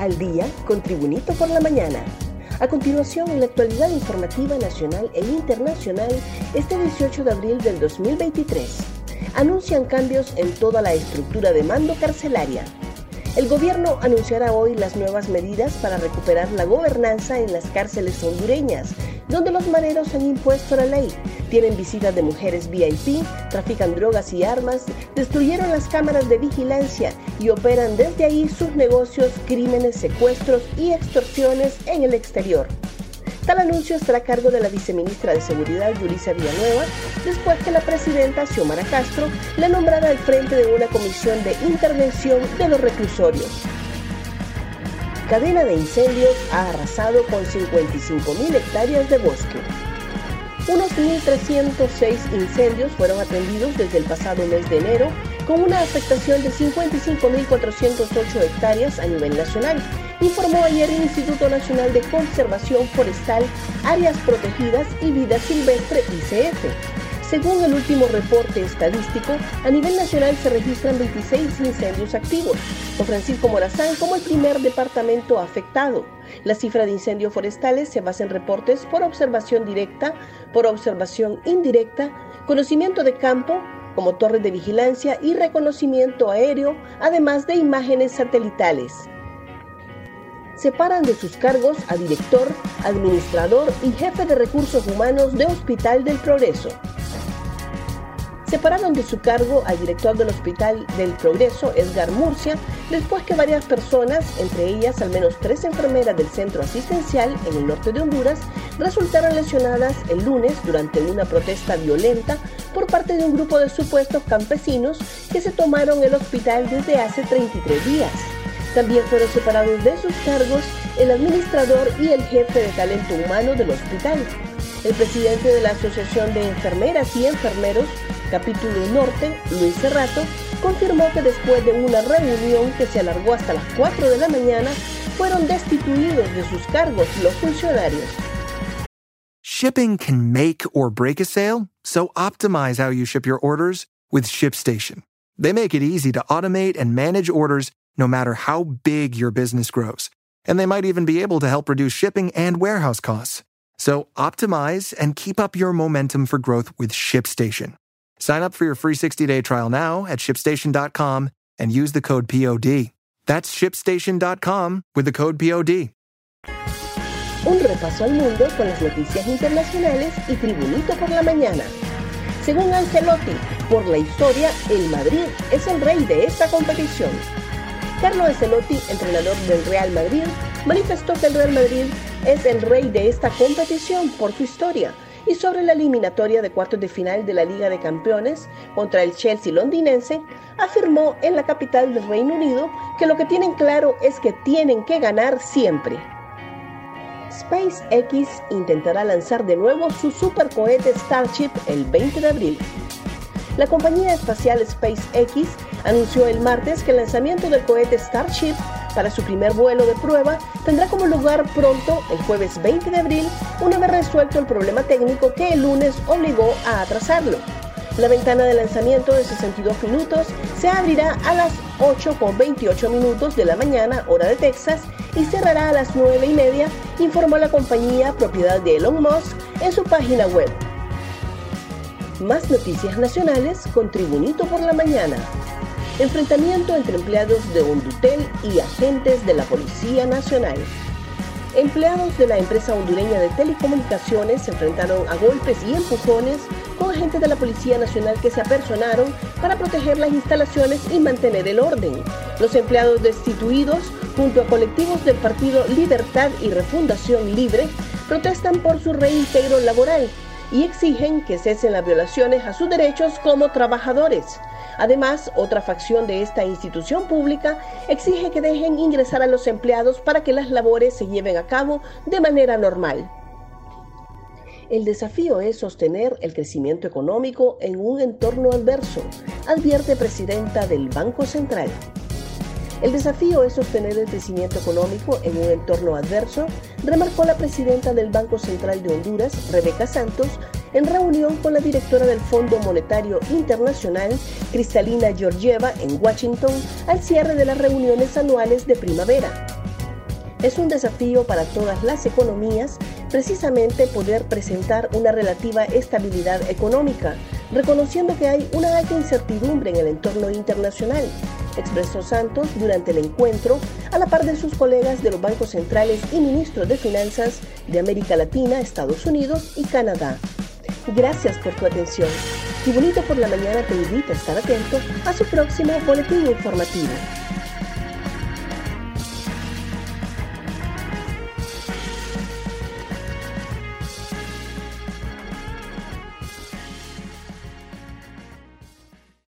al día con Tribunito por la mañana. A continuación, la actualidad informativa nacional e internacional, este 18 de abril del 2023, anuncian cambios en toda la estructura de mando carcelaria. El gobierno anunciará hoy las nuevas medidas para recuperar la gobernanza en las cárceles hondureñas, donde los mareros han impuesto la ley, tienen visitas de mujeres VIP, trafican drogas y armas, destruyeron las cámaras de vigilancia y operan desde ahí sus negocios, crímenes, secuestros y extorsiones en el exterior. Tal anuncio estará a cargo de la viceministra de Seguridad, Yulisa Villanueva, después que la presidenta Xiomara Castro la nombrara al frente de una comisión de intervención de los reclusorios. Cadena de incendios ha arrasado con 55.000 hectáreas de bosque. Unos 1.306 incendios fueron atendidos desde el pasado mes de enero, con una afectación de 55.408 hectáreas a nivel nacional, informó ayer el Instituto Nacional de Conservación Forestal, Áreas Protegidas y Vida Silvestre ICF. Según el último reporte estadístico, a nivel nacional se registran 26 incendios activos, con Francisco Morazán como el primer departamento afectado. La cifra de incendios forestales se basa en reportes por observación directa, por observación indirecta, conocimiento de campo, como torres de vigilancia y reconocimiento aéreo, además de imágenes satelitales separan de sus cargos a director, administrador y jefe de recursos humanos de Hospital del Progreso. Separaron de su cargo al director del Hospital del Progreso, Edgar Murcia, después que varias personas, entre ellas al menos tres enfermeras del centro asistencial en el norte de Honduras, resultaron lesionadas el lunes durante una protesta violenta por parte de un grupo de supuestos campesinos que se tomaron el hospital desde hace 33 días. También fueron separados de sus cargos el administrador y el jefe de talento humano del hospital. El presidente de la Asociación de Enfermeras y Enfermeros, capítulo norte, Luis Cerrato, confirmó que después de una reunión que se alargó hasta las 4 de la mañana, fueron destituidos de sus cargos los funcionarios. Shipping can make or break a sale, so optimize how you ship your orders with ShipStation. They make it easy to automate and manage orders no matter how big your business grows. And they might even be able to help reduce shipping and warehouse costs. So optimize and keep up your momentum for growth with ShipStation. Sign up for your free 60-day trial now at shipstation.com and use the code POD. That's shipstation.com with the code POD. Un repaso al mundo con las noticias internacionales y Tribunito por la mañana. Según Ancelotti, por la historia, el Madrid es el rey de esta competición. Carlo Ancelotti, entrenador del Real Madrid, manifestó que el Real Madrid es el rey de esta competición por su historia y sobre la eliminatoria de cuartos de final de la Liga de Campeones contra el Chelsea londinense, afirmó en la capital del Reino Unido que lo que tienen claro es que tienen que ganar siempre. SpaceX intentará lanzar de nuevo su supercohete Starship el 20 de abril. La compañía espacial SpaceX anunció el martes que el lanzamiento del cohete Starship para su primer vuelo de prueba tendrá como lugar pronto, el jueves 20 de abril, una vez resuelto el problema técnico que el lunes obligó a atrasarlo. La ventana de lanzamiento de 62 minutos se abrirá a las 8.28 minutos de la mañana, hora de Texas, y cerrará a las 9 y media, informó la compañía propiedad de Elon Musk en su página web. Más noticias nacionales con Tribunito por la mañana. Enfrentamiento entre empleados de Hondutel y agentes de la Policía Nacional. Empleados de la empresa hondureña de telecomunicaciones se enfrentaron a golpes y empujones con agentes de la Policía Nacional que se apersonaron para proteger las instalaciones y mantener el orden. Los empleados destituidos, junto a colectivos del partido Libertad y Refundación Libre, protestan por su reintegro laboral y exigen que cesen las violaciones a sus derechos como trabajadores. Además, otra facción de esta institución pública exige que dejen ingresar a los empleados para que las labores se lleven a cabo de manera normal. El desafío es sostener el crecimiento económico en un entorno adverso, advierte presidenta del Banco Central. El desafío es sostener el crecimiento económico en un entorno adverso, remarcó la presidenta del Banco Central de Honduras, Rebeca Santos, en reunión con la directora del Fondo Monetario Internacional, Cristalina Georgieva, en Washington, al cierre de las reuniones anuales de primavera. Es un desafío para todas las economías precisamente poder presentar una relativa estabilidad económica, reconociendo que hay una alta incertidumbre en el entorno internacional, expresó Santos durante el encuentro a la par de sus colegas de los bancos centrales y ministros de finanzas de América Latina, Estados Unidos y Canadá. Gracias por tu atención. Y Bonito por la Mañana te invita a estar atento a su próximo boletín informativo.